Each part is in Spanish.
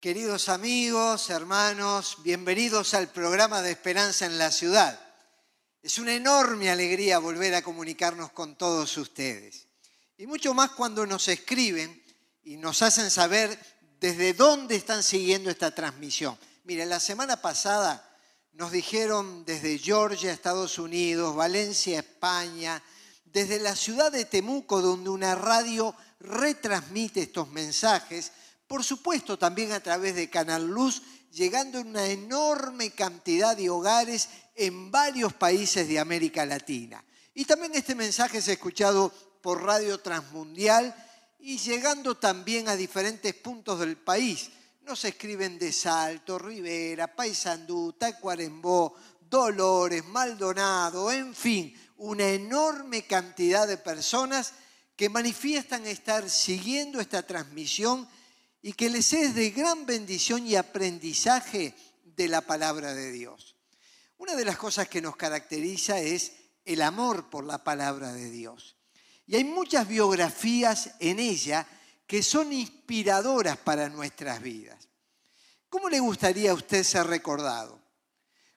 Queridos amigos, hermanos, bienvenidos al programa de Esperanza en la Ciudad. Es una enorme alegría volver a comunicarnos con todos ustedes. Y mucho más cuando nos escriben y nos hacen saber desde dónde están siguiendo esta transmisión. Mire, la semana pasada nos dijeron desde Georgia, Estados Unidos, Valencia, España, desde la ciudad de Temuco, donde una radio retransmite estos mensajes, por supuesto también a través de Canal Luz, llegando a una enorme cantidad de hogares en varios países de América Latina. Y también este mensaje es escuchado por Radio Transmundial y llegando también a diferentes puntos del país. Nos escriben de Salto, Rivera, Paysandú, Tacuarembó, Dolores, Maldonado, en fin, una enorme cantidad de personas que manifiestan estar siguiendo esta transmisión y que les es de gran bendición y aprendizaje de la palabra de Dios. Una de las cosas que nos caracteriza es el amor por la palabra de Dios. Y hay muchas biografías en ella que son inspiradoras para nuestras vidas. ¿Cómo le gustaría a usted ser recordado?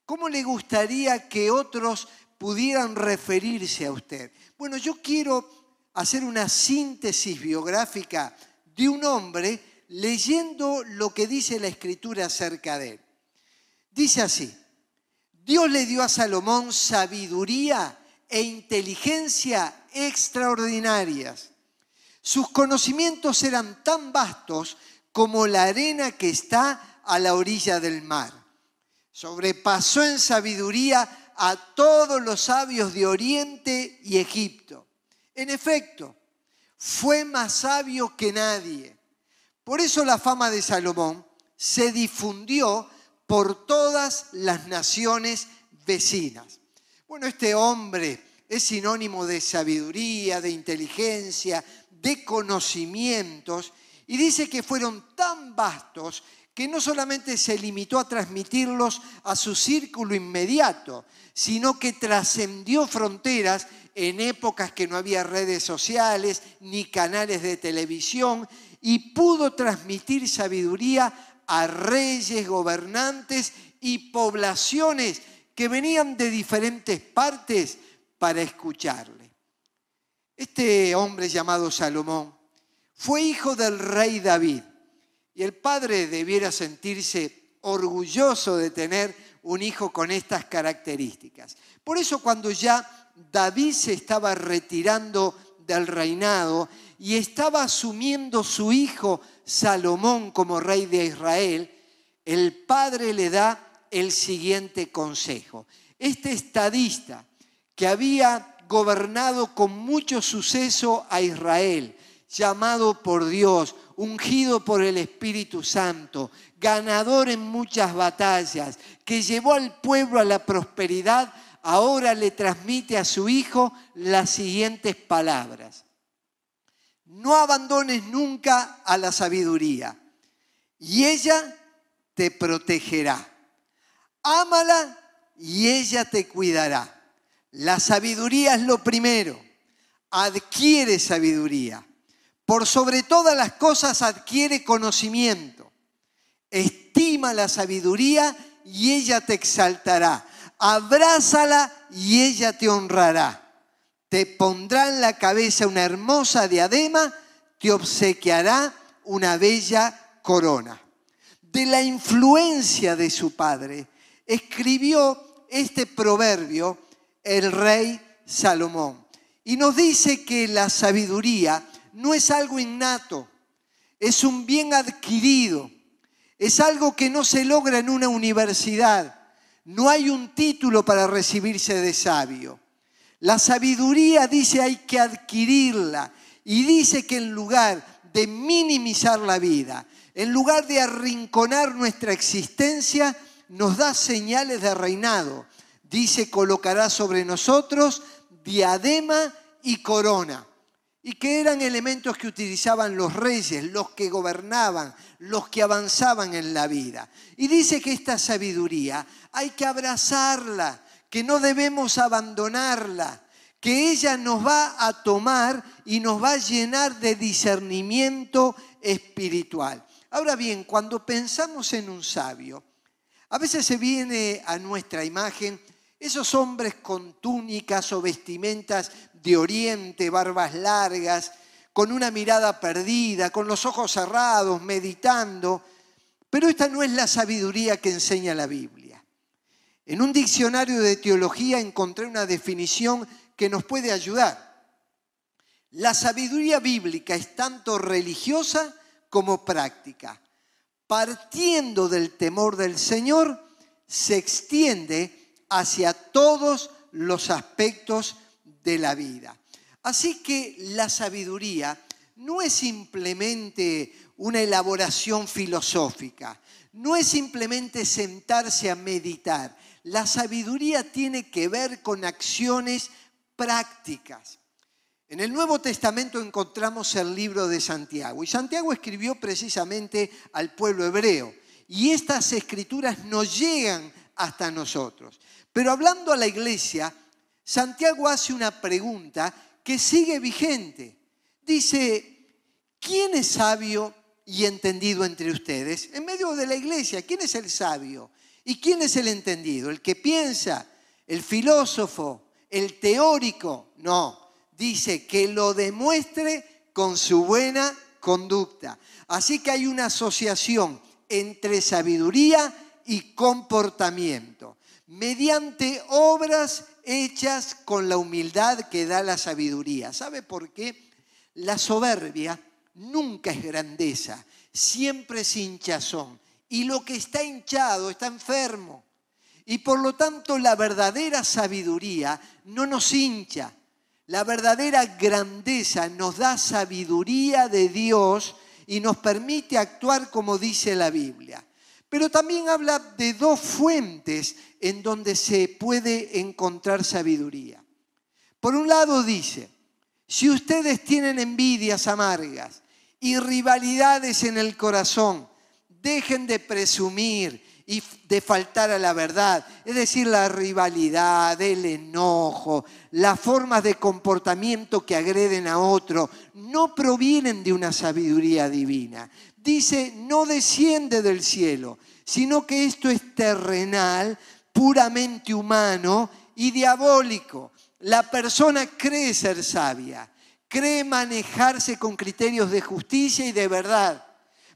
¿Cómo le gustaría que otros pudieran referirse a usted? Bueno, yo quiero hacer una síntesis biográfica de un hombre leyendo lo que dice la escritura acerca de él. Dice así, Dios le dio a Salomón sabiduría e inteligencia extraordinarias. Sus conocimientos eran tan vastos como la arena que está a la orilla del mar. Sobrepasó en sabiduría a todos los sabios de Oriente y Egipto. En efecto, fue más sabio que nadie por eso la fama de Salomón se difundió por todas las naciones vecinas. Bueno, este hombre es sinónimo de sabiduría, de inteligencia, de conocimientos, y dice que fueron tan vastos que no solamente se limitó a transmitirlos a su círculo inmediato, sino que trascendió fronteras en épocas que no había redes sociales ni canales de televisión y pudo transmitir sabiduría a reyes, gobernantes y poblaciones que venían de diferentes partes para escucharle. Este hombre llamado Salomón fue hijo del rey David y el padre debiera sentirse orgulloso de tener un hijo con estas características. Por eso cuando ya David se estaba retirando del reinado y estaba asumiendo su hijo Salomón como rey de Israel, el padre le da el siguiente consejo. Este estadista que había gobernado con mucho suceso a Israel, llamado por Dios, ungido por el Espíritu Santo, ganador en muchas batallas, que llevó al pueblo a la prosperidad, ahora le transmite a su hijo las siguientes palabras. No abandones nunca a la sabiduría y ella te protegerá. Ámala y ella te cuidará. La sabiduría es lo primero. Adquiere sabiduría. Por sobre todas las cosas adquiere conocimiento. Estima la sabiduría y ella te exaltará abrázala y ella te honrará. Te pondrá en la cabeza una hermosa diadema, te obsequiará una bella corona. De la influencia de su padre, escribió este proverbio el rey Salomón. Y nos dice que la sabiduría no es algo innato, es un bien adquirido, es algo que no se logra en una universidad no hay un título para recibirse de sabio. La sabiduría dice hay que adquirirla y dice que en lugar de minimizar la vida, en lugar de arrinconar nuestra existencia, nos da señales de reinado. Dice, colocará sobre nosotros diadema y corona. Y que eran elementos que utilizaban los reyes, los que gobernaban, los que avanzaban en la vida. Y dice que esta sabiduría hay que abrazarla, que no debemos abandonarla, que ella nos va a tomar y nos va a llenar de discernimiento espiritual. Ahora bien, cuando pensamos en un sabio, a veces se viene a nuestra imagen esos hombres con túnicas o vestimentas de oriente, barbas largas, con una mirada perdida, con los ojos cerrados, meditando. Pero esta no es la sabiduría que enseña la Biblia. En un diccionario de teología encontré una definición que nos puede ayudar. La sabiduría bíblica es tanto religiosa como práctica. Partiendo del temor del Señor, se extiende hacia todos los aspectos de la vida. Así que la sabiduría no es simplemente una elaboración filosófica, no es simplemente sentarse a meditar. La sabiduría tiene que ver con acciones prácticas. En el Nuevo Testamento encontramos el libro de Santiago y Santiago escribió precisamente al pueblo hebreo y estas escrituras nos llegan hasta nosotros. Pero hablando a la iglesia, Santiago hace una pregunta que sigue vigente. Dice, ¿quién es sabio y entendido entre ustedes? En medio de la iglesia, ¿quién es el sabio? ¿Y quién es el entendido? ¿El que piensa? ¿El filósofo? ¿El teórico? No, dice que lo demuestre con su buena conducta. Así que hay una asociación entre sabiduría y comportamiento, mediante obras hechas con la humildad que da la sabiduría. ¿Sabe por qué? La soberbia nunca es grandeza, siempre es hinchazón. Y lo que está hinchado está enfermo. Y por lo tanto la verdadera sabiduría no nos hincha. La verdadera grandeza nos da sabiduría de Dios y nos permite actuar como dice la Biblia. Pero también habla de dos fuentes en donde se puede encontrar sabiduría. Por un lado dice, si ustedes tienen envidias amargas y rivalidades en el corazón, dejen de presumir y de faltar a la verdad. Es decir, la rivalidad, el enojo, las formas de comportamiento que agreden a otro, no provienen de una sabiduría divina, dice, no desciende del cielo, sino que esto es terrenal, puramente humano y diabólico. La persona cree ser sabia, cree manejarse con criterios de justicia y de verdad,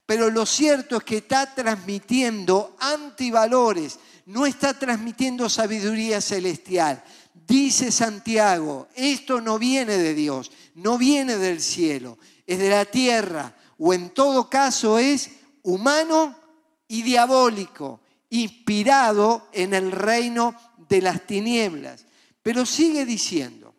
pero lo cierto es que está transmitiendo antivalores, no está transmitiendo sabiduría celestial. Dice Santiago, esto no viene de Dios, no viene del cielo, es de la tierra o en todo caso es humano y diabólico, inspirado en el reino de las tinieblas. Pero sigue diciendo,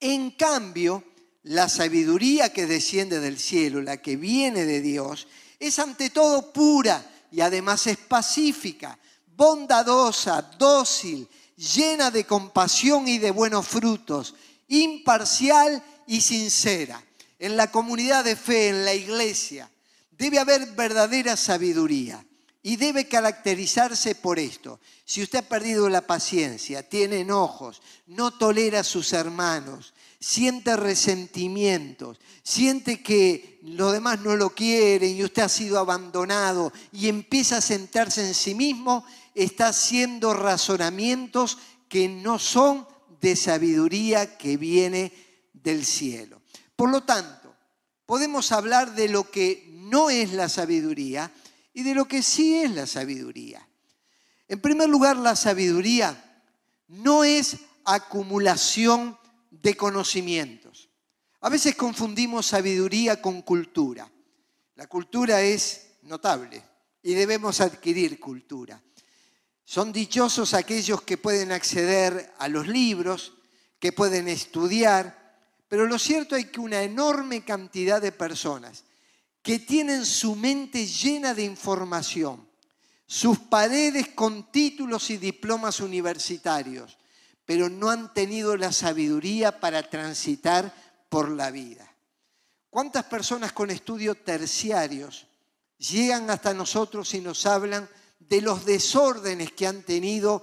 en cambio, la sabiduría que desciende del cielo, la que viene de Dios, es ante todo pura y además es pacífica, bondadosa, dócil, llena de compasión y de buenos frutos, imparcial y sincera en la comunidad de fe, en la iglesia, debe haber verdadera sabiduría y debe caracterizarse por esto. Si usted ha perdido la paciencia, tiene enojos, no tolera a sus hermanos, siente resentimientos, siente que los demás no lo quieren y usted ha sido abandonado y empieza a sentarse en sí mismo, está haciendo razonamientos que no son de sabiduría que viene del cielo. Por lo tanto, podemos hablar de lo que no es la sabiduría y de lo que sí es la sabiduría. En primer lugar, la sabiduría no es acumulación de conocimientos. A veces confundimos sabiduría con cultura. La cultura es notable y debemos adquirir cultura. Son dichosos aquellos que pueden acceder a los libros, que pueden estudiar, pero lo cierto es que una enorme cantidad de personas que tienen su mente llena de información, sus paredes con títulos y diplomas universitarios, pero no han tenido la sabiduría para transitar por la vida. ¿Cuántas personas con estudios terciarios llegan hasta nosotros y nos hablan de los desórdenes que han tenido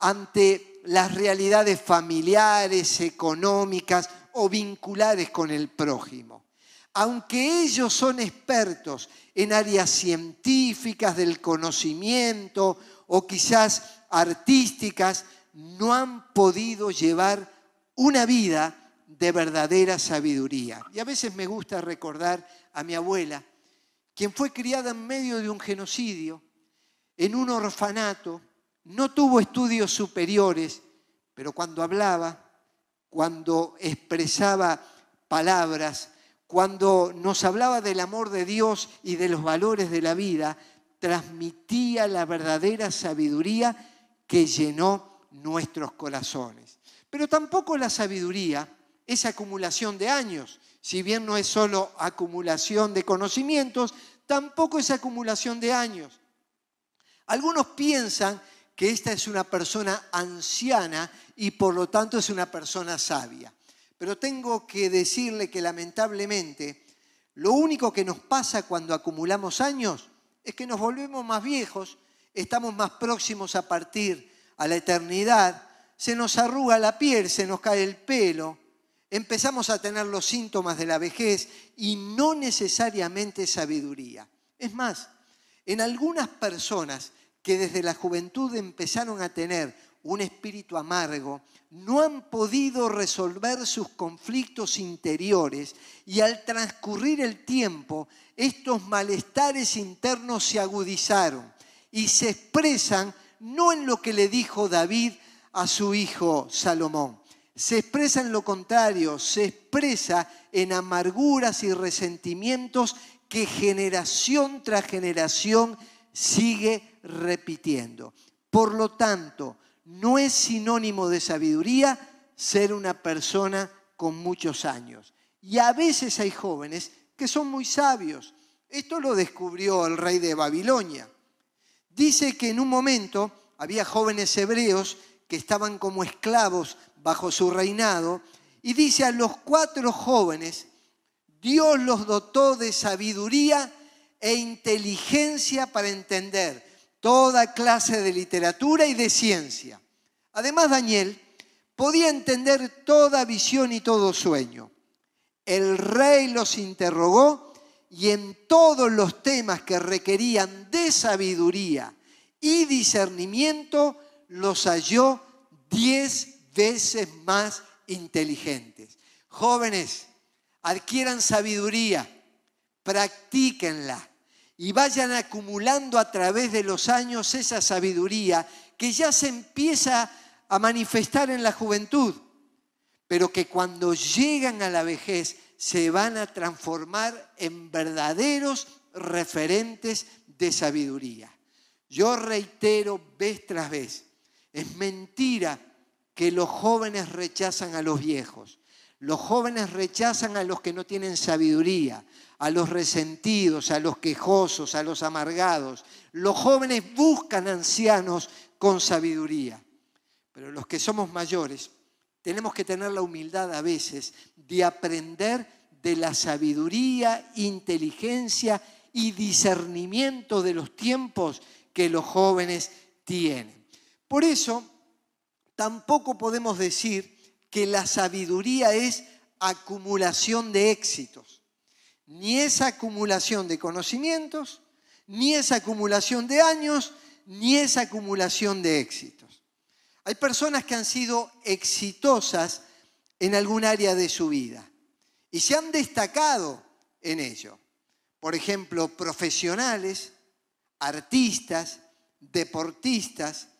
ante las realidades familiares, económicas, o vinculares con el prójimo. aunque ellos son expertos en áreas científicas del conocimiento o quizás artísticas, no han podido llevar una vida de verdadera sabiduría. Y a veces me gusta recordar a mi abuela, quien fue criada en medio de un genocidio, en un orfanato, no tuvo estudios superiores, pero cuando hablaba, cuando expresaba palabras, cuando nos hablaba del amor de Dios y de los valores de la vida, transmitía la verdadera sabiduría que llenó nuestros corazones. Pero tampoco la sabiduría es acumulación de años. Si bien no es solo acumulación de conocimientos, tampoco es acumulación de años. Algunos piensan que esta es una persona anciana y por lo tanto es una persona sabia. Pero tengo que decirle que lamentablemente lo único que nos pasa cuando acumulamos años es que nos volvemos más viejos, estamos más próximos a partir a la eternidad, se nos arruga la piel, se nos cae el pelo, empezamos a tener los síntomas de la vejez y no necesariamente sabiduría. Es más, en algunas personas que desde la juventud empezaron a tener un espíritu amargo, no han podido resolver sus conflictos interiores y al transcurrir el tiempo, estos malestares internos se agudizaron y se expresan no en lo que le dijo David a su hijo Salomón, se expresa en lo contrario, se expresa en amarguras y resentimientos que generación tras generación sigue repitiendo. Por lo tanto, no es sinónimo de sabiduría ser una persona con muchos años. Y a veces hay jóvenes que son muy sabios. Esto lo descubrió el rey de Babilonia. Dice que en un momento había jóvenes hebreos que estaban como esclavos bajo su reinado y dice a los cuatro jóvenes, Dios los dotó de sabiduría e inteligencia para entender toda clase de literatura y de ciencia. Además, Daniel podía entender toda visión y todo sueño. El rey los interrogó y en todos los temas que requerían de sabiduría y discernimiento los halló diez veces más inteligentes. Jóvenes, adquieran sabiduría, practíquenla y vayan acumulando a través de los años esa sabiduría que ya se empieza a manifestar en la juventud, pero que cuando llegan a la vejez se van a transformar en verdaderos referentes de sabiduría. Yo reitero vez tras vez, es mentira que los jóvenes rechazan a los viejos. Los jóvenes rechazan a los que no tienen sabiduría, a los resentidos, a los quejosos, a los amargados. Los jóvenes buscan ancianos con sabiduría. Pero los que somos mayores tenemos que tener la humildad a veces de aprender de la sabiduría, inteligencia y discernimiento de los tiempos que los jóvenes tienen. Por eso, tampoco podemos decir que la sabiduría es acumulación de éxitos. Ni es acumulación de conocimientos, ni es acumulación de años, ni es acumulación de éxitos. Hay personas que han sido exitosas en algún área de su vida y se han destacado en ello. Por ejemplo, profesionales, artistas, deportistas,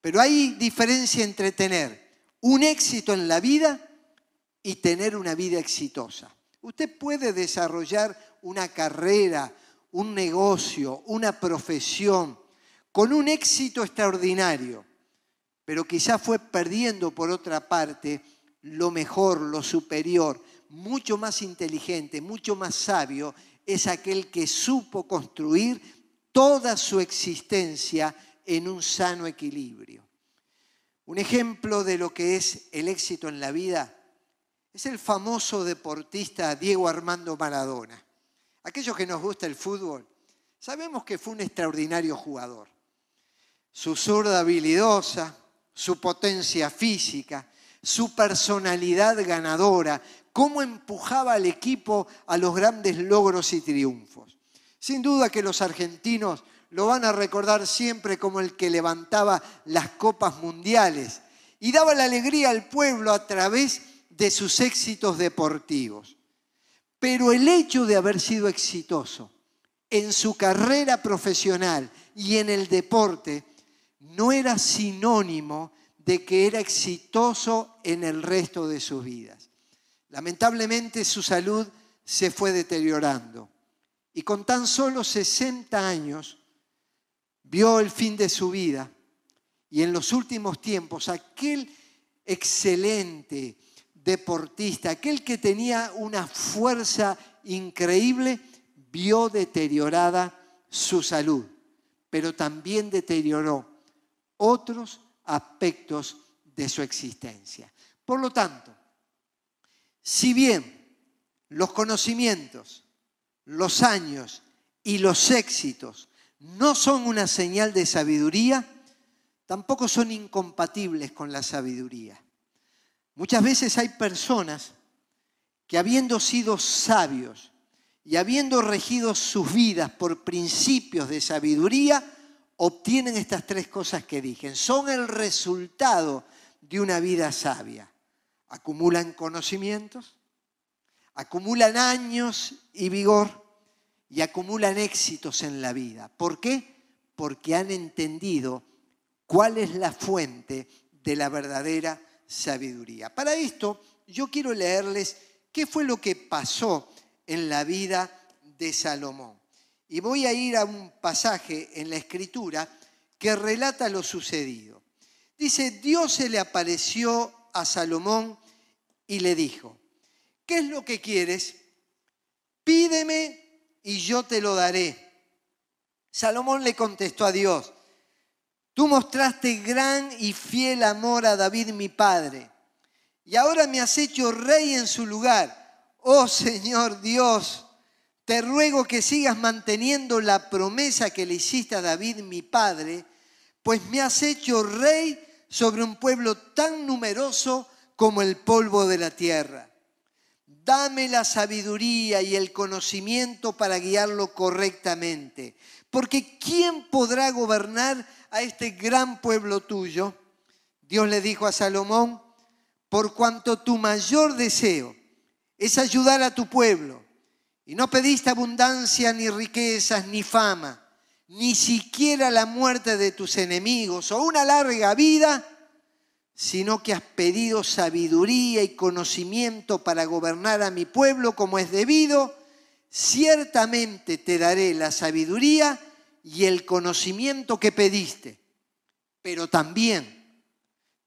pero hay diferencia entre tener un éxito en la vida y tener una vida exitosa. Usted puede desarrollar una carrera, un negocio, una profesión con un éxito extraordinario, pero quizá fue perdiendo por otra parte lo mejor, lo superior, mucho más inteligente, mucho más sabio, es aquel que supo construir toda su existencia en un sano equilibrio. Un ejemplo de lo que es el éxito en la vida es el famoso deportista Diego Armando Maradona. Aquellos que nos gusta el fútbol, sabemos que fue un extraordinario jugador. Su zurda habilidosa, su potencia física, su personalidad ganadora, cómo empujaba al equipo a los grandes logros y triunfos. Sin duda que los argentinos lo van a recordar siempre como el que levantaba las copas mundiales y daba la alegría al pueblo a través de sus éxitos deportivos. Pero el hecho de haber sido exitoso en su carrera profesional y en el deporte no era sinónimo de que era exitoso en el resto de sus vidas. Lamentablemente su salud se fue deteriorando y con tan solo 60 años vio el fin de su vida y en los últimos tiempos aquel excelente deportista, aquel que tenía una fuerza increíble, vio deteriorada su salud, pero también deterioró otros aspectos de su existencia. Por lo tanto, si bien los conocimientos, los años y los éxitos no son una señal de sabiduría, tampoco son incompatibles con la sabiduría. Muchas veces hay personas que habiendo sido sabios y habiendo regido sus vidas por principios de sabiduría, obtienen estas tres cosas que dije. Son el resultado de una vida sabia. Acumulan conocimientos, acumulan años y vigor y acumulan éxitos en la vida. ¿Por qué? Porque han entendido cuál es la fuente de la verdadera sabiduría. Para esto, yo quiero leerles qué fue lo que pasó en la vida de Salomón. Y voy a ir a un pasaje en la escritura que relata lo sucedido. Dice, Dios se le apareció a Salomón y le dijo, ¿qué es lo que quieres? Pídeme y yo te lo daré. Salomón le contestó a Dios, tú mostraste gran y fiel amor a David mi padre, y ahora me has hecho rey en su lugar. Oh Señor Dios, te ruego que sigas manteniendo la promesa que le hiciste a David, mi padre, pues me has hecho rey sobre un pueblo tan numeroso como el polvo de la tierra. Dame la sabiduría y el conocimiento para guiarlo correctamente, porque ¿quién podrá gobernar a este gran pueblo tuyo? Dios le dijo a Salomón, por cuanto tu mayor deseo es ayudar a tu pueblo, y no pediste abundancia, ni riquezas, ni fama, ni siquiera la muerte de tus enemigos o una larga vida, sino que has pedido sabiduría y conocimiento para gobernar a mi pueblo como es debido, ciertamente te daré la sabiduría y el conocimiento que pediste. Pero también,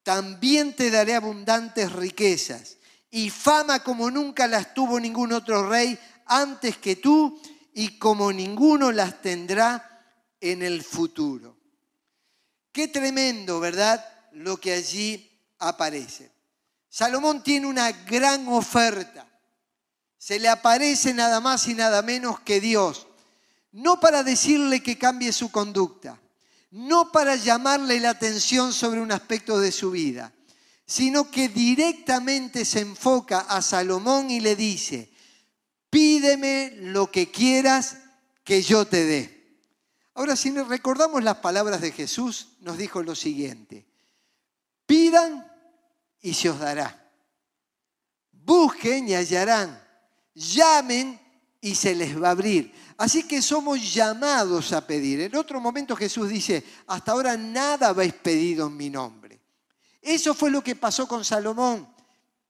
también te daré abundantes riquezas y fama como nunca las tuvo ningún otro rey antes que tú y como ninguno las tendrá en el futuro. Qué tremendo, ¿verdad? Lo que allí aparece. Salomón tiene una gran oferta. Se le aparece nada más y nada menos que Dios. No para decirle que cambie su conducta, no para llamarle la atención sobre un aspecto de su vida, sino que directamente se enfoca a Salomón y le dice, pídeme lo que quieras que yo te dé. Ahora, si recordamos las palabras de Jesús, nos dijo lo siguiente, pidan y se os dará. Busquen y hallarán. Llamen y se les va a abrir. Así que somos llamados a pedir. En otro momento Jesús dice, hasta ahora nada habéis pedido en mi nombre. Eso fue lo que pasó con Salomón.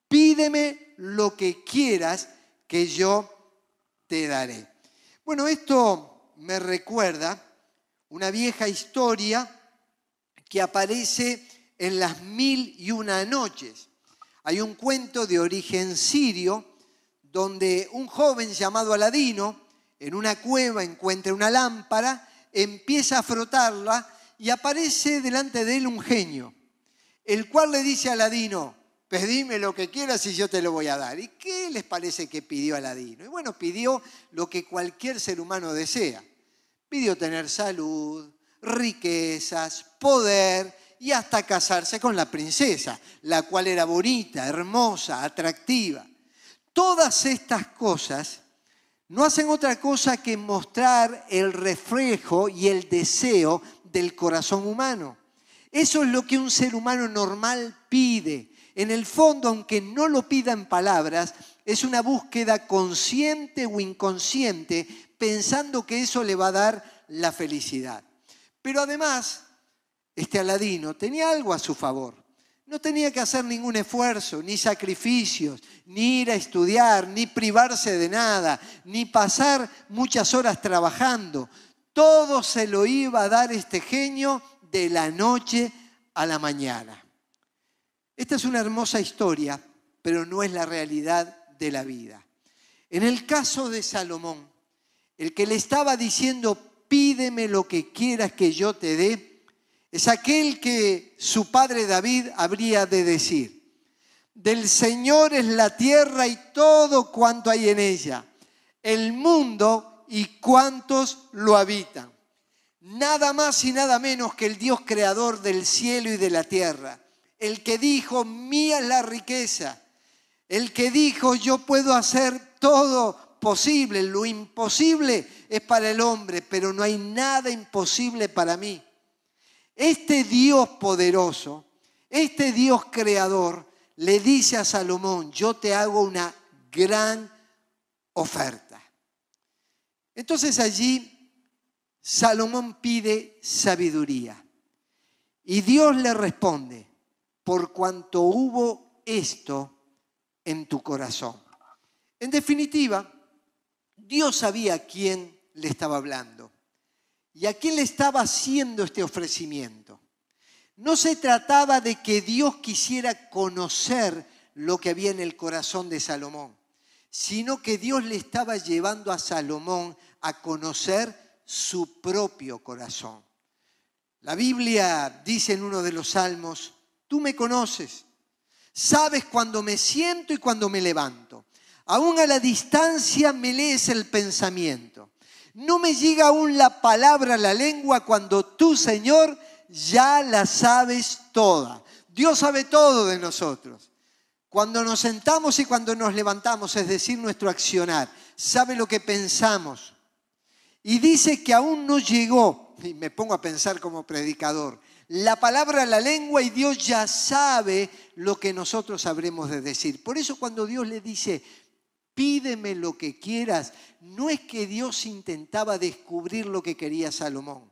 Pídeme lo que quieras que yo te daré. Bueno, esto me recuerda una vieja historia que aparece en las mil y una noches. Hay un cuento de origen sirio donde un joven llamado Aladino en una cueva encuentra una lámpara, empieza a frotarla y aparece delante de él un genio, el cual le dice a Aladino, pedime lo que quieras y yo te lo voy a dar. ¿Y qué les parece que pidió Aladino? Y bueno, pidió lo que cualquier ser humano desea. Pidió tener salud, riquezas, poder y hasta casarse con la princesa, la cual era bonita, hermosa, atractiva. Todas estas cosas no hacen otra cosa que mostrar el reflejo y el deseo del corazón humano. Eso es lo que un ser humano normal pide. En el fondo, aunque no lo pida en palabras, es una búsqueda consciente o inconsciente pensando que eso le va a dar la felicidad. Pero además, este Aladino tenía algo a su favor. No tenía que hacer ningún esfuerzo, ni sacrificios, ni ir a estudiar, ni privarse de nada, ni pasar muchas horas trabajando. Todo se lo iba a dar este genio de la noche a la mañana. Esta es una hermosa historia, pero no es la realidad de la vida. En el caso de Salomón, el que le estaba diciendo, pídeme lo que quieras que yo te dé, es aquel que su padre David habría de decir, del Señor es la tierra y todo cuanto hay en ella, el mundo y cuantos lo habitan. Nada más y nada menos que el Dios creador del cielo y de la tierra, el que dijo, mía es la riqueza, el que dijo, yo puedo hacer todo posible, lo imposible es para el hombre, pero no hay nada imposible para mí. Este Dios poderoso, este Dios creador, le dice a Salomón, yo te hago una gran oferta. Entonces allí Salomón pide sabiduría. Y Dios le responde, por cuanto hubo esto en tu corazón. En definitiva, Dios sabía quién le estaba hablando. ¿Y a quién le estaba haciendo este ofrecimiento? No se trataba de que Dios quisiera conocer lo que había en el corazón de Salomón, sino que Dios le estaba llevando a Salomón a conocer su propio corazón. La Biblia dice en uno de los salmos, tú me conoces, sabes cuando me siento y cuando me levanto. Aún a la distancia me lees el pensamiento. No me llega aún la palabra a la lengua cuando tú, Señor, ya la sabes toda. Dios sabe todo de nosotros. Cuando nos sentamos y cuando nos levantamos, es decir, nuestro accionar, sabe lo que pensamos. Y dice que aún no llegó, y me pongo a pensar como predicador, la palabra a la lengua y Dios ya sabe lo que nosotros sabremos de decir. Por eso cuando Dios le dice, pídeme lo que quieras. No es que Dios intentaba descubrir lo que quería Salomón.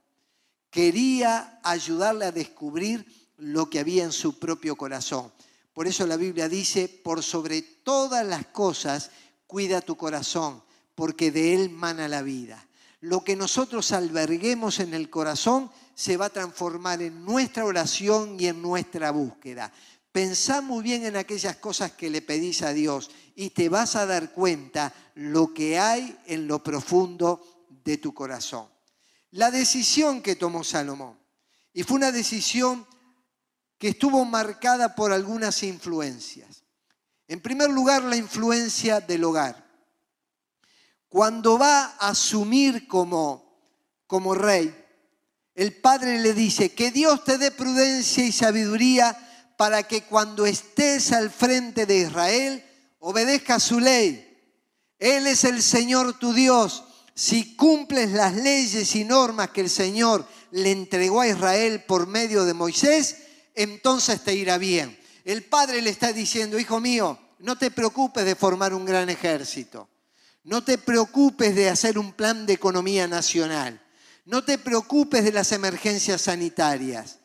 Quería ayudarle a descubrir lo que había en su propio corazón. Por eso la Biblia dice, por sobre todas las cosas, cuida tu corazón, porque de él mana la vida. Lo que nosotros alberguemos en el corazón se va a transformar en nuestra oración y en nuestra búsqueda. Pensá muy bien en aquellas cosas que le pedís a Dios y te vas a dar cuenta lo que hay en lo profundo de tu corazón. La decisión que tomó Salomón, y fue una decisión que estuvo marcada por algunas influencias. En primer lugar, la influencia del hogar. Cuando va a asumir como, como rey, el padre le dice, que Dios te dé prudencia y sabiduría para que cuando estés al frente de Israel, obedezca su ley. Él es el Señor tu Dios. Si cumples las leyes y normas que el Señor le entregó a Israel por medio de Moisés, entonces te irá bien. El Padre le está diciendo, hijo mío, no te preocupes de formar un gran ejército. No te preocupes de hacer un plan de economía nacional. No te preocupes de las emergencias sanitarias.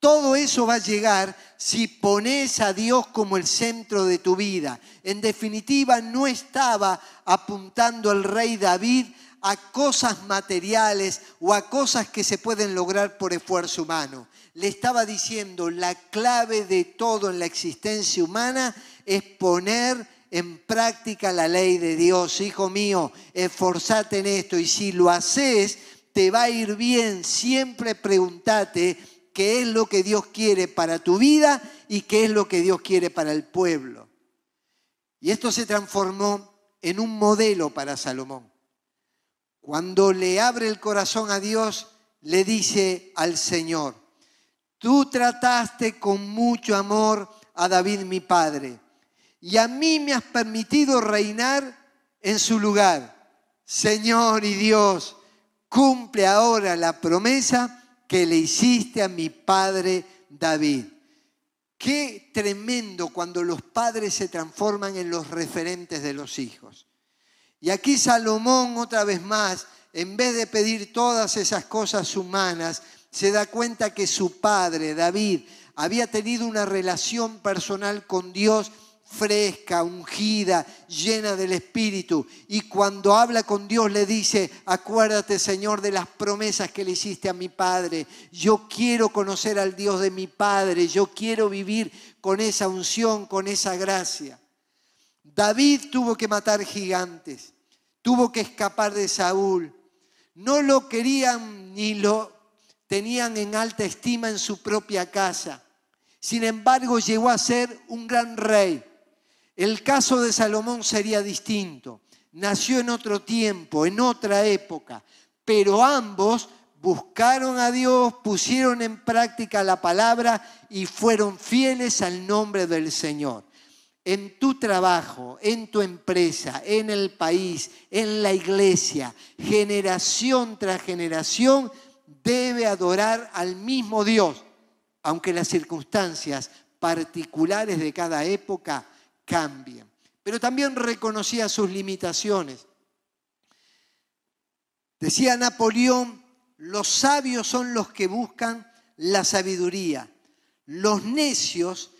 Todo eso va a llegar si pones a Dios como el centro de tu vida. En definitiva, no estaba apuntando el rey David a cosas materiales o a cosas que se pueden lograr por esfuerzo humano. Le estaba diciendo, la clave de todo en la existencia humana es poner en práctica la ley de Dios. Hijo mío, esforzate en esto y si lo haces, te va a ir bien. Siempre pregúntate qué es lo que Dios quiere para tu vida y qué es lo que Dios quiere para el pueblo. Y esto se transformó en un modelo para Salomón. Cuando le abre el corazón a Dios, le dice al Señor, tú trataste con mucho amor a David mi padre, y a mí me has permitido reinar en su lugar. Señor y Dios, cumple ahora la promesa que le hiciste a mi padre David. Qué tremendo cuando los padres se transforman en los referentes de los hijos. Y aquí Salomón otra vez más, en vez de pedir todas esas cosas humanas, se da cuenta que su padre, David, había tenido una relación personal con Dios fresca, ungida, llena del Espíritu. Y cuando habla con Dios le dice, acuérdate Señor de las promesas que le hiciste a mi Padre. Yo quiero conocer al Dios de mi Padre. Yo quiero vivir con esa unción, con esa gracia. David tuvo que matar gigantes, tuvo que escapar de Saúl. No lo querían ni lo tenían en alta estima en su propia casa. Sin embargo, llegó a ser un gran rey el caso de Salomón sería distinto. Nació en otro tiempo, en otra época, pero ambos buscaron a Dios, pusieron en práctica la palabra y fueron fieles al nombre del Señor. En tu trabajo, en tu empresa, en el país, en la iglesia, generación tras generación debe adorar al mismo Dios, aunque las circunstancias particulares de cada época cambien. Pero también reconocía sus limitaciones. Decía Napoleón, los sabios son los que buscan la sabiduría. Los necios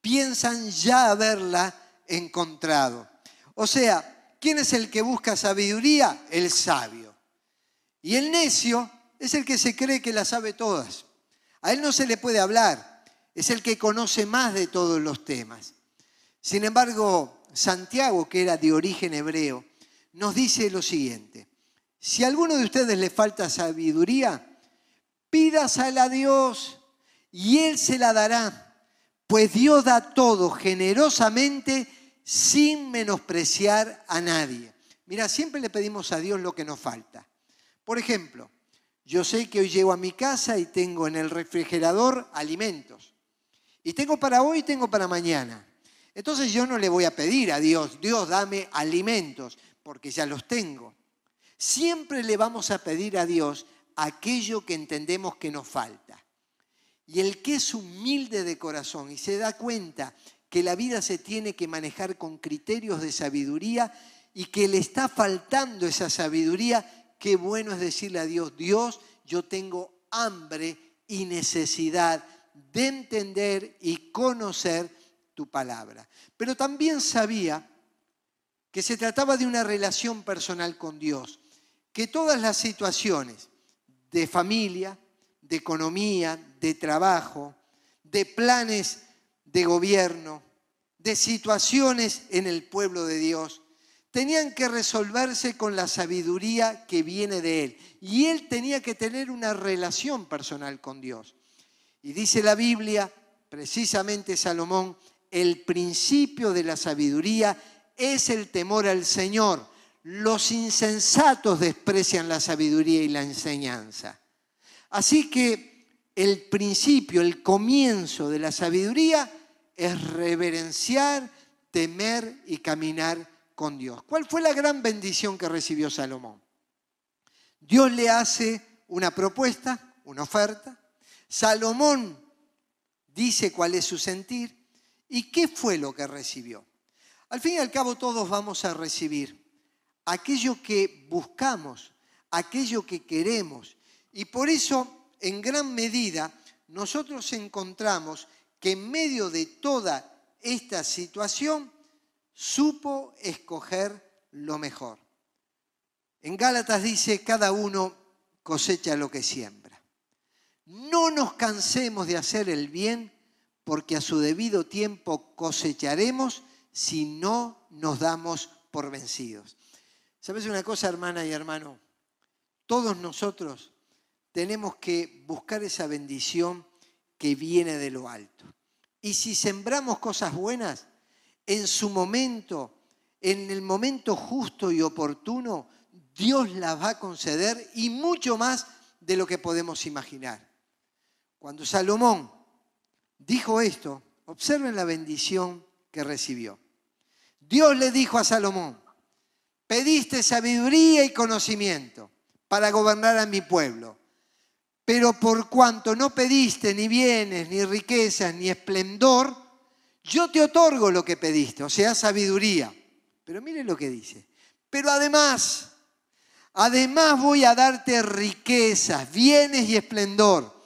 piensan ya haberla encontrado. O sea, ¿quién es el que busca sabiduría? El sabio. Y el necio es el que se cree que la sabe todas. A él no se le puede hablar. Es el que conoce más de todos los temas. Sin embargo, Santiago, que era de origen hebreo, nos dice lo siguiente. Si a alguno de ustedes le falta sabiduría, pídasela a Dios y Él se la dará, pues Dios da todo generosamente sin menospreciar a nadie. Mira, siempre le pedimos a Dios lo que nos falta. Por ejemplo, yo sé que hoy llego a mi casa y tengo en el refrigerador alimentos. Y tengo para hoy y tengo para mañana. Entonces yo no le voy a pedir a Dios, Dios dame alimentos, porque ya los tengo. Siempre le vamos a pedir a Dios aquello que entendemos que nos falta. Y el que es humilde de corazón y se da cuenta que la vida se tiene que manejar con criterios de sabiduría y que le está faltando esa sabiduría, qué bueno es decirle a Dios, Dios, yo tengo hambre y necesidad de entender y conocer tu palabra. Pero también sabía que se trataba de una relación personal con Dios, que todas las situaciones de familia, de economía, de trabajo, de planes de gobierno, de situaciones en el pueblo de Dios, tenían que resolverse con la sabiduría que viene de Él. Y Él tenía que tener una relación personal con Dios. Y dice la Biblia, precisamente Salomón, el principio de la sabiduría es el temor al Señor. Los insensatos desprecian la sabiduría y la enseñanza. Así que el principio, el comienzo de la sabiduría es reverenciar, temer y caminar con Dios. ¿Cuál fue la gran bendición que recibió Salomón? Dios le hace una propuesta, una oferta. Salomón dice cuál es su sentir. ¿Y qué fue lo que recibió? Al fin y al cabo todos vamos a recibir aquello que buscamos, aquello que queremos. Y por eso, en gran medida, nosotros encontramos que en medio de toda esta situación supo escoger lo mejor. En Gálatas dice, cada uno cosecha lo que siembra. No nos cansemos de hacer el bien porque a su debido tiempo cosecharemos si no nos damos por vencidos. ¿Sabes una cosa, hermana y hermano? Todos nosotros tenemos que buscar esa bendición que viene de lo alto. Y si sembramos cosas buenas, en su momento, en el momento justo y oportuno, Dios las va a conceder y mucho más de lo que podemos imaginar. Cuando Salomón dijo esto, observen la bendición que recibió. Dios le dijo a Salomón, pediste sabiduría y conocimiento para gobernar a mi pueblo, pero por cuanto no pediste ni bienes, ni riquezas, ni esplendor, yo te otorgo lo que pediste, o sea, sabiduría. Pero mire lo que dice. Pero además, además voy a darte riquezas, bienes y esplendor,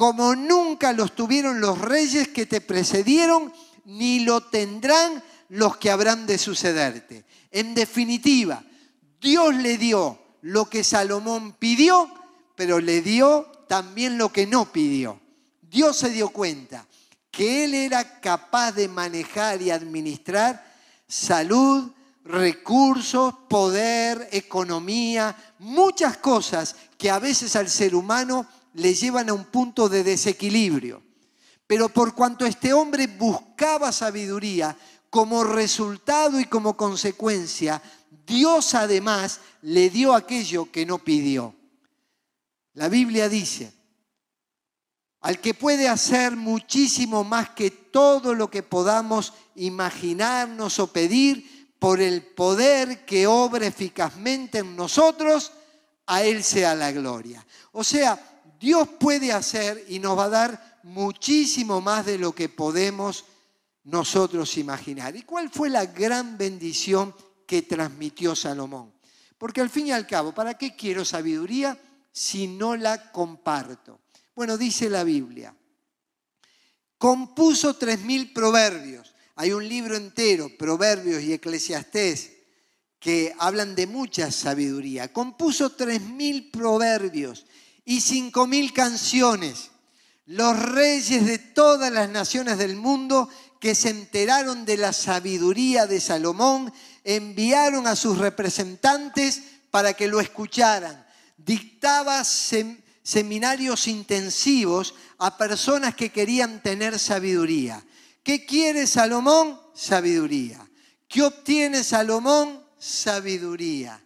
como nunca los tuvieron los reyes que te precedieron, ni lo tendrán los que habrán de sucederte. En definitiva, Dios le dio lo que Salomón pidió, pero le dio también lo que no pidió. Dios se dio cuenta que él era capaz de manejar y administrar salud, recursos, poder, economía, muchas cosas que a veces al ser humano le llevan a un punto de desequilibrio. Pero por cuanto este hombre buscaba sabiduría, como resultado y como consecuencia, Dios además le dio aquello que no pidió. La Biblia dice, al que puede hacer muchísimo más que todo lo que podamos imaginarnos o pedir por el poder que obra eficazmente en nosotros, a Él sea la gloria. O sea, Dios puede hacer y nos va a dar muchísimo más de lo que podemos nosotros imaginar. ¿Y cuál fue la gran bendición que transmitió Salomón? Porque al fin y al cabo, ¿para qué quiero sabiduría si no la comparto? Bueno, dice la Biblia, compuso tres mil proverbios. Hay un libro entero, Proverbios y Eclesiastés, que hablan de mucha sabiduría. Compuso tres mil proverbios y cinco mil canciones. Los reyes de todas las naciones del mundo que se enteraron de la sabiduría de Salomón, enviaron a sus representantes para que lo escucharan. Dictaba seminarios intensivos a personas que querían tener sabiduría. ¿Qué quiere Salomón? Sabiduría. ¿Qué obtiene Salomón? Sabiduría.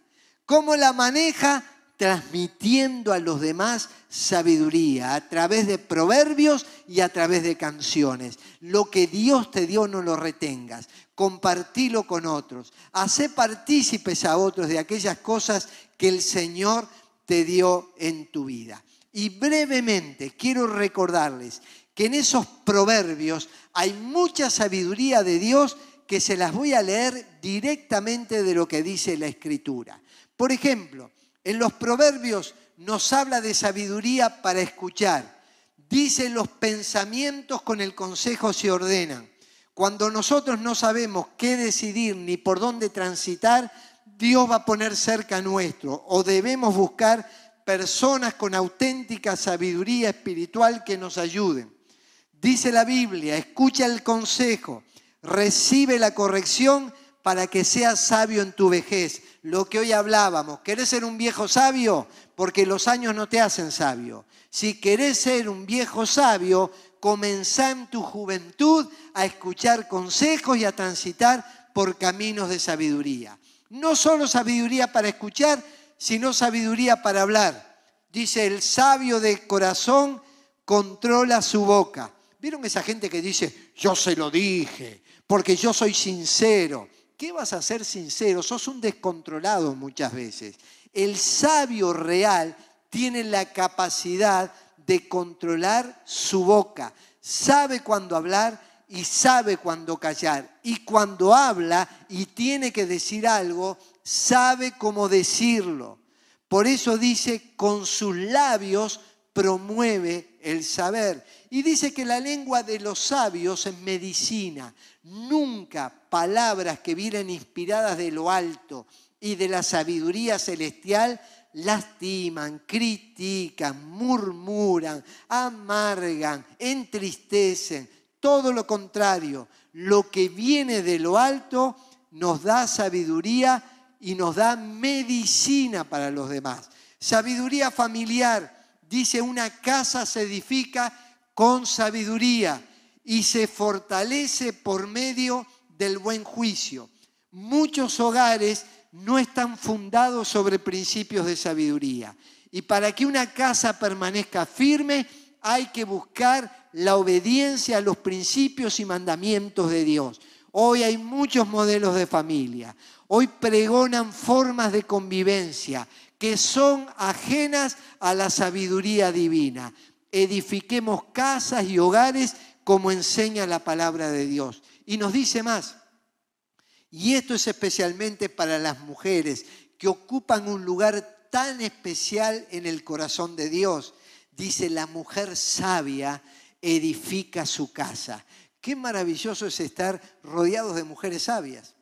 ¿Cómo la maneja? Transmitiendo a los demás sabiduría a través de proverbios y a través de canciones. Lo que Dios te dio no lo retengas, compartilo con otros, hace partícipes a otros de aquellas cosas que el Señor te dio en tu vida. Y brevemente quiero recordarles que en esos proverbios hay mucha sabiduría de Dios que se las voy a leer directamente de lo que dice la Escritura. Por ejemplo, en los proverbios nos habla de sabiduría para escuchar. Dice los pensamientos con el consejo se ordenan. Cuando nosotros no sabemos qué decidir ni por dónde transitar, Dios va a poner cerca nuestro o debemos buscar personas con auténtica sabiduría espiritual que nos ayuden. Dice la Biblia, escucha el consejo, recibe la corrección para que seas sabio en tu vejez lo que hoy hablábamos. ¿Querés ser un viejo sabio? Porque los años no te hacen sabio. Si querés ser un viejo sabio, comenzá en tu juventud a escuchar consejos y a transitar por caminos de sabiduría. No solo sabiduría para escuchar, sino sabiduría para hablar. Dice, el sabio de corazón controla su boca. ¿Vieron esa gente que dice, yo se lo dije, porque yo soy sincero? ¿Qué vas a ser sincero? Sos un descontrolado muchas veces. El sabio real tiene la capacidad de controlar su boca. Sabe cuándo hablar y sabe cuándo callar. Y cuando habla y tiene que decir algo, sabe cómo decirlo. Por eso dice, con sus labios promueve el saber. Y dice que la lengua de los sabios es medicina. Nunca palabras que vienen inspiradas de lo alto y de la sabiduría celestial lastiman, critican, murmuran, amargan, entristecen. Todo lo contrario, lo que viene de lo alto nos da sabiduría y nos da medicina para los demás. Sabiduría familiar. Dice, una casa se edifica con sabiduría y se fortalece por medio del buen juicio. Muchos hogares no están fundados sobre principios de sabiduría. Y para que una casa permanezca firme, hay que buscar la obediencia a los principios y mandamientos de Dios. Hoy hay muchos modelos de familia. Hoy pregonan formas de convivencia que son ajenas a la sabiduría divina. Edifiquemos casas y hogares como enseña la palabra de Dios. Y nos dice más, y esto es especialmente para las mujeres que ocupan un lugar tan especial en el corazón de Dios. Dice, la mujer sabia edifica su casa. Qué maravilloso es estar rodeados de mujeres sabias.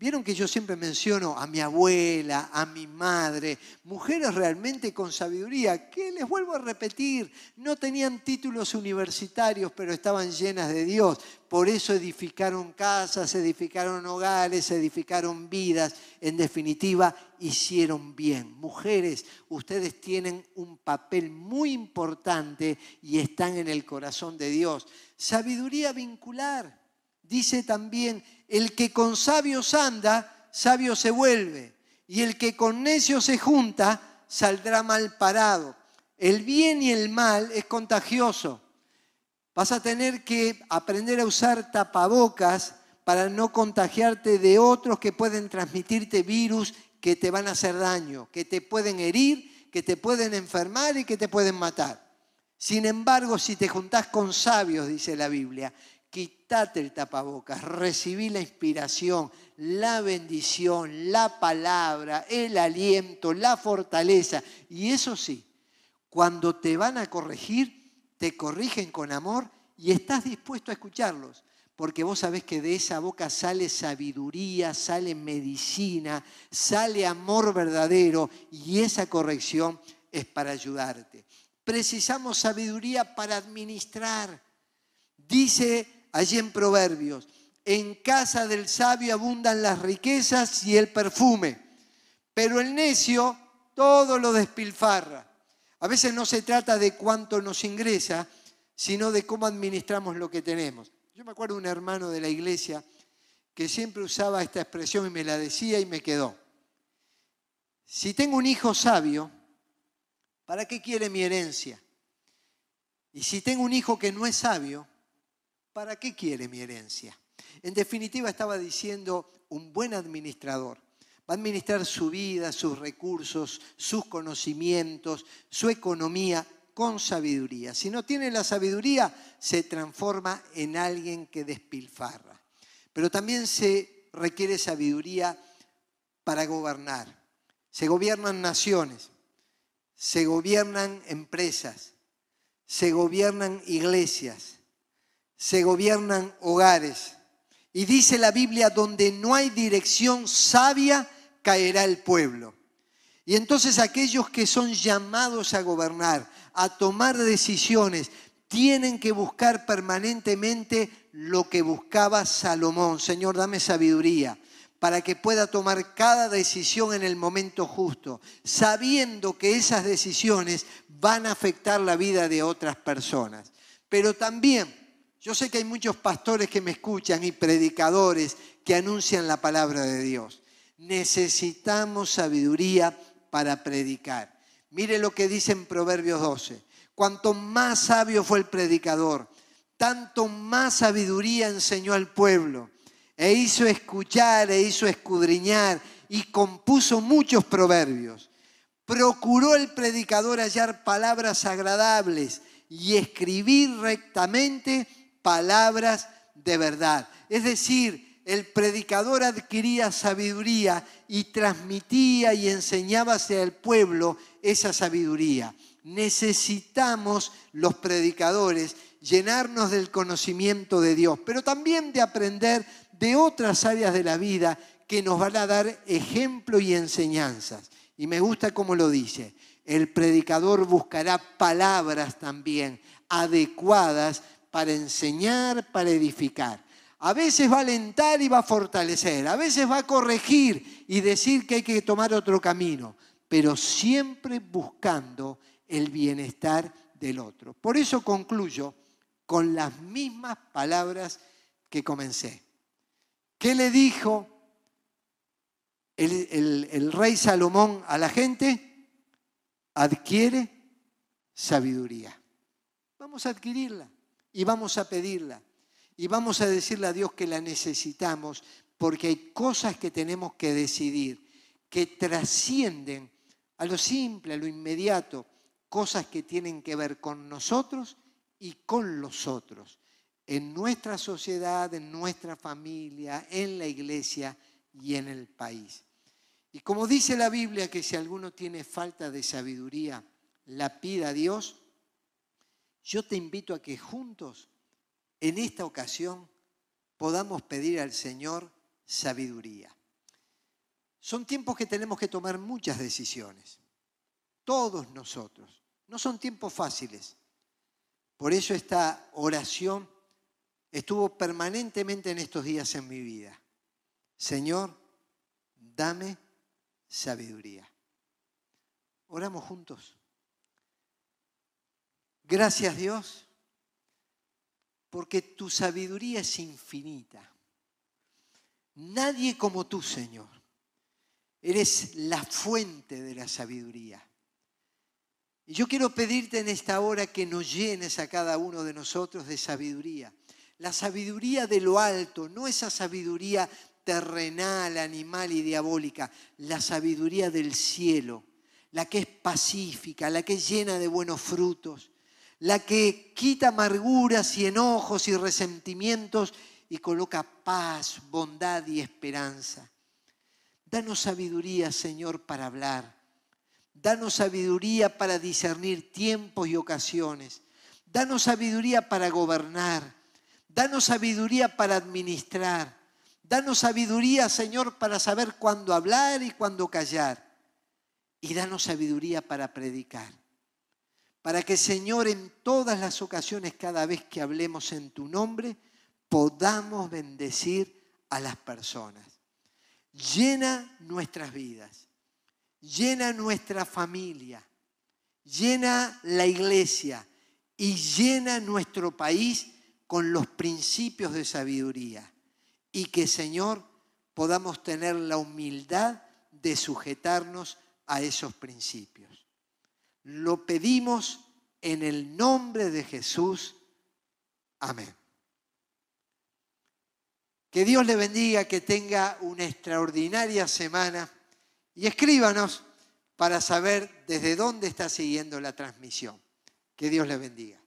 Vieron que yo siempre menciono a mi abuela, a mi madre, mujeres realmente con sabiduría, que les vuelvo a repetir, no tenían títulos universitarios, pero estaban llenas de Dios. Por eso edificaron casas, edificaron hogares, edificaron vidas. En definitiva, hicieron bien. Mujeres, ustedes tienen un papel muy importante y están en el corazón de Dios. Sabiduría vincular. Dice también el que con sabios anda, sabio se vuelve. Y el que con necios se junta, saldrá mal parado. El bien y el mal es contagioso. Vas a tener que aprender a usar tapabocas para no contagiarte de otros que pueden transmitirte virus que te van a hacer daño, que te pueden herir, que te pueden enfermar y que te pueden matar. Sin embargo, si te juntás con sabios, dice la Biblia, quitate el tapabocas, recibí la inspiración, la bendición, la palabra, el aliento, la fortaleza. Y eso sí, cuando te van a corregir, te corrigen con amor y estás dispuesto a escucharlos. Porque vos sabés que de esa boca sale sabiduría, sale medicina, sale amor verdadero y esa corrección es para ayudarte. Precisamos sabiduría para administrar. Dice allí en Proverbios, en casa del sabio abundan las riquezas y el perfume, pero el necio todo lo despilfarra. A veces no se trata de cuánto nos ingresa, sino de cómo administramos lo que tenemos. Yo me acuerdo de un hermano de la iglesia que siempre usaba esta expresión y me la decía y me quedó. Si tengo un hijo sabio, ¿para qué quiere mi herencia? Y si tengo un hijo que no es sabio, ¿para qué quiere mi herencia? En definitiva estaba diciendo un buen administrador. Va a administrar su vida, sus recursos, sus conocimientos, su economía con sabiduría. Si no tiene la sabiduría, se transforma en alguien que despilfarra. Pero también se requiere sabiduría para gobernar. Se gobiernan naciones, se gobiernan empresas, se gobiernan iglesias, se gobiernan hogares. Y dice la Biblia, donde no hay dirección sabia, caerá el pueblo. Y entonces aquellos que son llamados a gobernar, a tomar decisiones, tienen que buscar permanentemente lo que buscaba Salomón. Señor, dame sabiduría para que pueda tomar cada decisión en el momento justo, sabiendo que esas decisiones van a afectar la vida de otras personas. Pero también yo sé que hay muchos pastores que me escuchan y predicadores que anuncian la palabra de Dios. Necesitamos sabiduría para predicar. Mire lo que dice en Proverbios 12. Cuanto más sabio fue el predicador, tanto más sabiduría enseñó al pueblo. E hizo escuchar, e hizo escudriñar y compuso muchos proverbios. Procuró el predicador hallar palabras agradables y escribir rectamente palabras de verdad. Es decir, el predicador adquiría sabiduría y transmitía y enseñaba hacia el pueblo esa sabiduría. Necesitamos los predicadores llenarnos del conocimiento de Dios, pero también de aprender de otras áreas de la vida que nos van a dar ejemplo y enseñanzas. Y me gusta cómo lo dice. El predicador buscará palabras también adecuadas para enseñar, para edificar. A veces va a alentar y va a fortalecer, a veces va a corregir y decir que hay que tomar otro camino, pero siempre buscando el bienestar del otro. Por eso concluyo con las mismas palabras que comencé. ¿Qué le dijo el, el rey Salomón a la gente? Adquiere sabiduría. Vamos a adquirirla y vamos a pedirla. y vamos a decirle a Dios que la necesitamos porque hay cosas que tenemos que decidir que trascienden a lo simple, a lo inmediato, cosas que tienen que ver con nosotros y con los otros, en nuestra sociedad, en nuestra familia, en la iglesia y en el país. Y como dice la Biblia que si alguno tiene falta de sabiduría, la pida a Dios, yo te invito a que juntos, en esta ocasión, podamos pedir al Señor sabiduría. Son tiempos que tenemos que tomar muchas decisiones, todos nosotros. No son tiempos fáciles. Por eso esta oración estuvo permanentemente en estos días en mi vida. Señor, dame sabiduría. Oramos juntos. Gracias Dios, porque tu sabiduría es infinita. Nadie como tú, Señor. Eres la fuente de la sabiduría. Y yo quiero pedirte en esta hora que nos llenes a cada uno de nosotros de sabiduría. La sabiduría de lo alto, no esa sabiduría terrenal, animal y diabólica, la sabiduría del cielo, la que es pacífica, la que es llena de buenos frutos, la que quita amarguras y enojos y resentimientos y coloca paz, bondad y esperanza. Danos sabiduría, Señor, para hablar. Danos sabiduría para discernir tiempos y ocasiones. Danos sabiduría para gobernar. Danos sabiduría para administrar. Danos sabiduría, Señor, para saber cuándo hablar y cuándo callar. Y danos sabiduría para predicar. Para que, Señor, en todas las ocasiones, cada vez que hablemos en tu nombre, podamos bendecir a las personas. Llena nuestras vidas, llena nuestra familia, llena la iglesia y llena nuestro país con los principios de sabiduría. Y que, Señor, podamos tener la humildad de sujetarnos a esos principios. Lo pedimos en el nombre de Jesús. Amén. Que Dios le bendiga, que tenga una extraordinaria semana y escríbanos para saber desde dónde está siguiendo la transmisión. Que Dios le bendiga.